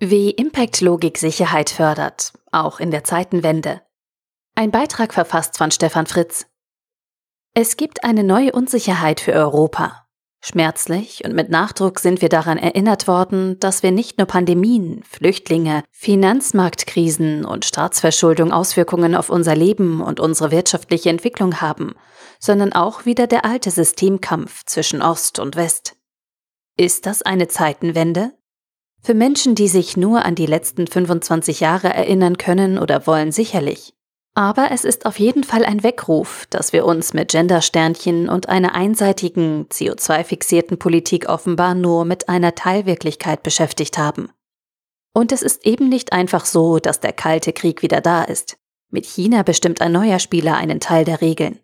Wie Impact-Logik Sicherheit fördert, auch in der Zeitenwende. Ein Beitrag verfasst von Stefan Fritz. Es gibt eine neue Unsicherheit für Europa. Schmerzlich und mit Nachdruck sind wir daran erinnert worden, dass wir nicht nur Pandemien, Flüchtlinge, Finanzmarktkrisen und Staatsverschuldung Auswirkungen auf unser Leben und unsere wirtschaftliche Entwicklung haben, sondern auch wieder der alte Systemkampf zwischen Ost und West. Ist das eine Zeitenwende? Für Menschen, die sich nur an die letzten 25 Jahre erinnern können oder wollen, sicherlich. Aber es ist auf jeden Fall ein Weckruf, dass wir uns mit Gendersternchen und einer einseitigen, CO2-fixierten Politik offenbar nur mit einer Teilwirklichkeit beschäftigt haben. Und es ist eben nicht einfach so, dass der Kalte Krieg wieder da ist. Mit China bestimmt ein neuer Spieler einen Teil der Regeln.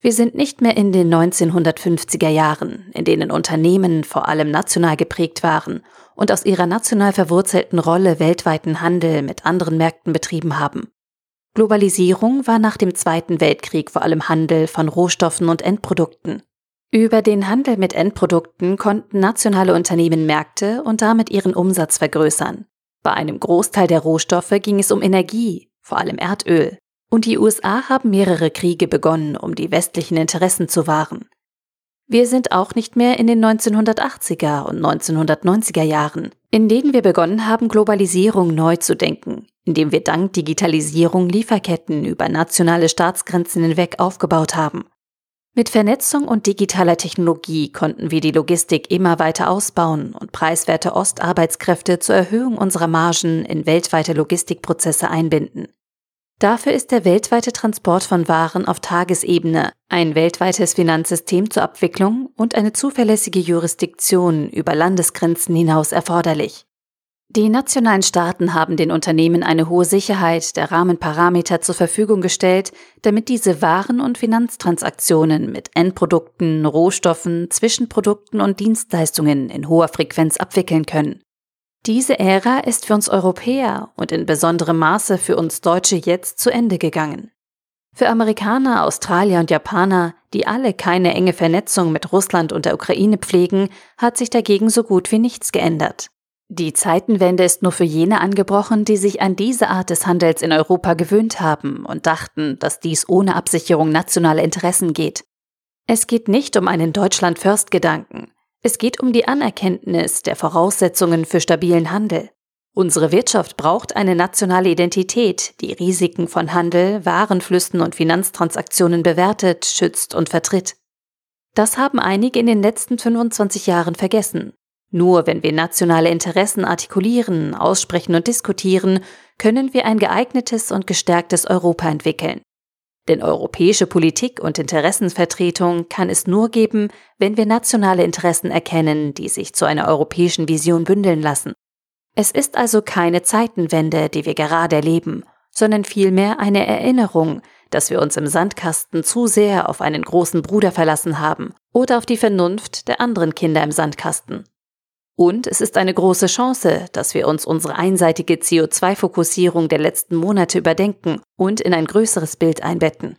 Wir sind nicht mehr in den 1950er Jahren, in denen Unternehmen vor allem national geprägt waren und aus ihrer national verwurzelten Rolle weltweiten Handel mit anderen Märkten betrieben haben. Globalisierung war nach dem Zweiten Weltkrieg vor allem Handel von Rohstoffen und Endprodukten. Über den Handel mit Endprodukten konnten nationale Unternehmen Märkte und damit ihren Umsatz vergrößern. Bei einem Großteil der Rohstoffe ging es um Energie, vor allem Erdöl, und die USA haben mehrere Kriege begonnen, um die westlichen Interessen zu wahren. Wir sind auch nicht mehr in den 1980er und 1990er Jahren, in denen wir begonnen haben, Globalisierung neu zu denken, indem wir dank Digitalisierung Lieferketten über nationale Staatsgrenzen hinweg aufgebaut haben. Mit Vernetzung und digitaler Technologie konnten wir die Logistik immer weiter ausbauen und preiswerte Ostarbeitskräfte zur Erhöhung unserer Margen in weltweite Logistikprozesse einbinden. Dafür ist der weltweite Transport von Waren auf Tagesebene, ein weltweites Finanzsystem zur Abwicklung und eine zuverlässige Jurisdiktion über Landesgrenzen hinaus erforderlich. Die nationalen Staaten haben den Unternehmen eine hohe Sicherheit der Rahmenparameter zur Verfügung gestellt, damit diese Waren- und Finanztransaktionen mit Endprodukten, Rohstoffen, Zwischenprodukten und Dienstleistungen in hoher Frequenz abwickeln können. Diese Ära ist für uns Europäer und in besonderem Maße für uns Deutsche jetzt zu Ende gegangen. Für Amerikaner, Australier und Japaner, die alle keine enge Vernetzung mit Russland und der Ukraine pflegen, hat sich dagegen so gut wie nichts geändert. Die Zeitenwende ist nur für jene angebrochen, die sich an diese Art des Handels in Europa gewöhnt haben und dachten, dass dies ohne Absicherung nationaler Interessen geht. Es geht nicht um einen Deutschland-First-Gedanken. Es geht um die Anerkenntnis der Voraussetzungen für stabilen Handel. Unsere Wirtschaft braucht eine nationale Identität, die Risiken von Handel, Warenflüssen und Finanztransaktionen bewertet, schützt und vertritt. Das haben einige in den letzten 25 Jahren vergessen. Nur wenn wir nationale Interessen artikulieren, aussprechen und diskutieren, können wir ein geeignetes und gestärktes Europa entwickeln. Denn europäische Politik und Interessenvertretung kann es nur geben, wenn wir nationale Interessen erkennen, die sich zu einer europäischen Vision bündeln lassen. Es ist also keine Zeitenwende, die wir gerade erleben, sondern vielmehr eine Erinnerung, dass wir uns im Sandkasten zu sehr auf einen großen Bruder verlassen haben oder auf die Vernunft der anderen Kinder im Sandkasten. Und es ist eine große Chance, dass wir uns unsere einseitige CO2-Fokussierung der letzten Monate überdenken und in ein größeres Bild einbetten.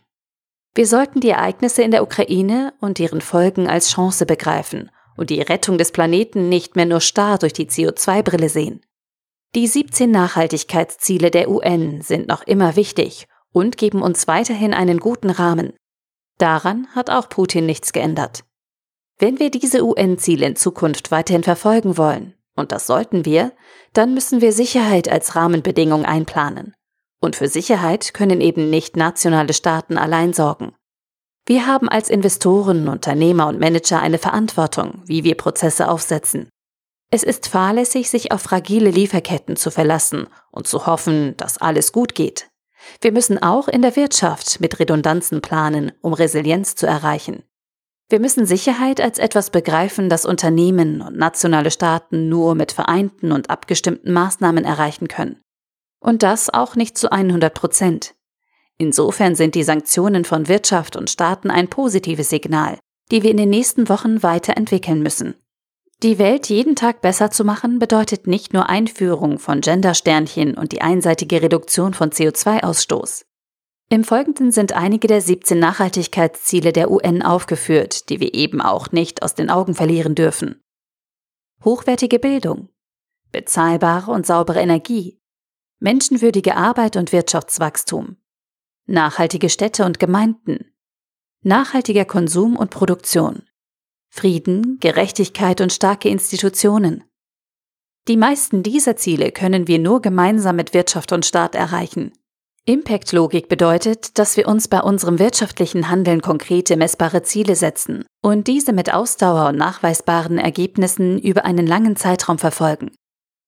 Wir sollten die Ereignisse in der Ukraine und deren Folgen als Chance begreifen und die Rettung des Planeten nicht mehr nur starr durch die CO2-Brille sehen. Die 17 Nachhaltigkeitsziele der UN sind noch immer wichtig und geben uns weiterhin einen guten Rahmen. Daran hat auch Putin nichts geändert. Wenn wir diese UN-Ziele in Zukunft weiterhin verfolgen wollen, und das sollten wir, dann müssen wir Sicherheit als Rahmenbedingung einplanen. Und für Sicherheit können eben nicht nationale Staaten allein sorgen. Wir haben als Investoren, Unternehmer und Manager eine Verantwortung, wie wir Prozesse aufsetzen. Es ist fahrlässig, sich auf fragile Lieferketten zu verlassen und zu hoffen, dass alles gut geht. Wir müssen auch in der Wirtschaft mit Redundanzen planen, um Resilienz zu erreichen. Wir müssen Sicherheit als etwas begreifen, das Unternehmen und nationale Staaten nur mit vereinten und abgestimmten Maßnahmen erreichen können. Und das auch nicht zu 100 Prozent. Insofern sind die Sanktionen von Wirtschaft und Staaten ein positives Signal, die wir in den nächsten Wochen weiterentwickeln müssen. Die Welt jeden Tag besser zu machen bedeutet nicht nur Einführung von Gendersternchen und die einseitige Reduktion von CO2-Ausstoß. Im Folgenden sind einige der 17 Nachhaltigkeitsziele der UN aufgeführt, die wir eben auch nicht aus den Augen verlieren dürfen. Hochwertige Bildung, bezahlbare und saubere Energie, menschenwürdige Arbeit und Wirtschaftswachstum, nachhaltige Städte und Gemeinden, nachhaltiger Konsum und Produktion, Frieden, Gerechtigkeit und starke Institutionen. Die meisten dieser Ziele können wir nur gemeinsam mit Wirtschaft und Staat erreichen. Impact-Logik bedeutet, dass wir uns bei unserem wirtschaftlichen Handeln konkrete messbare Ziele setzen und diese mit Ausdauer und nachweisbaren Ergebnissen über einen langen Zeitraum verfolgen.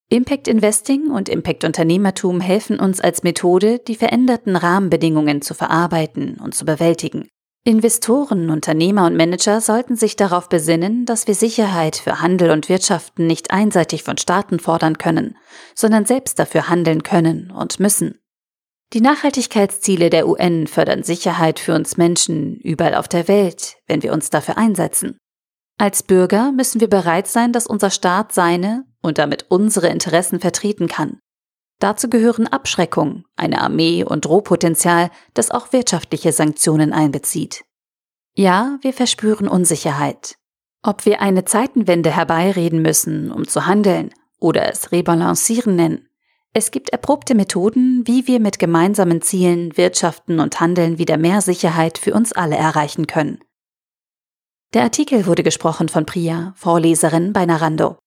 Impact Investing und Impact Unternehmertum helfen uns als Methode, die veränderten Rahmenbedingungen zu verarbeiten und zu bewältigen. Investoren, Unternehmer und Manager sollten sich darauf besinnen, dass wir Sicherheit für Handel und Wirtschaften nicht einseitig von Staaten fordern können, sondern selbst dafür handeln können und müssen. Die Nachhaltigkeitsziele der UN fördern Sicherheit für uns Menschen überall auf der Welt, wenn wir uns dafür einsetzen. Als Bürger müssen wir bereit sein, dass unser Staat seine und damit unsere Interessen vertreten kann. Dazu gehören Abschreckung, eine Armee und Drohpotenzial, das auch wirtschaftliche Sanktionen einbezieht. Ja, wir verspüren Unsicherheit. Ob wir eine Zeitenwende herbeireden müssen, um zu handeln, oder es Rebalancieren nennen, es gibt erprobte Methoden, wie wir mit gemeinsamen Zielen, Wirtschaften und Handeln wieder mehr Sicherheit für uns alle erreichen können. Der Artikel wurde gesprochen von Priya, Vorleserin bei Narando.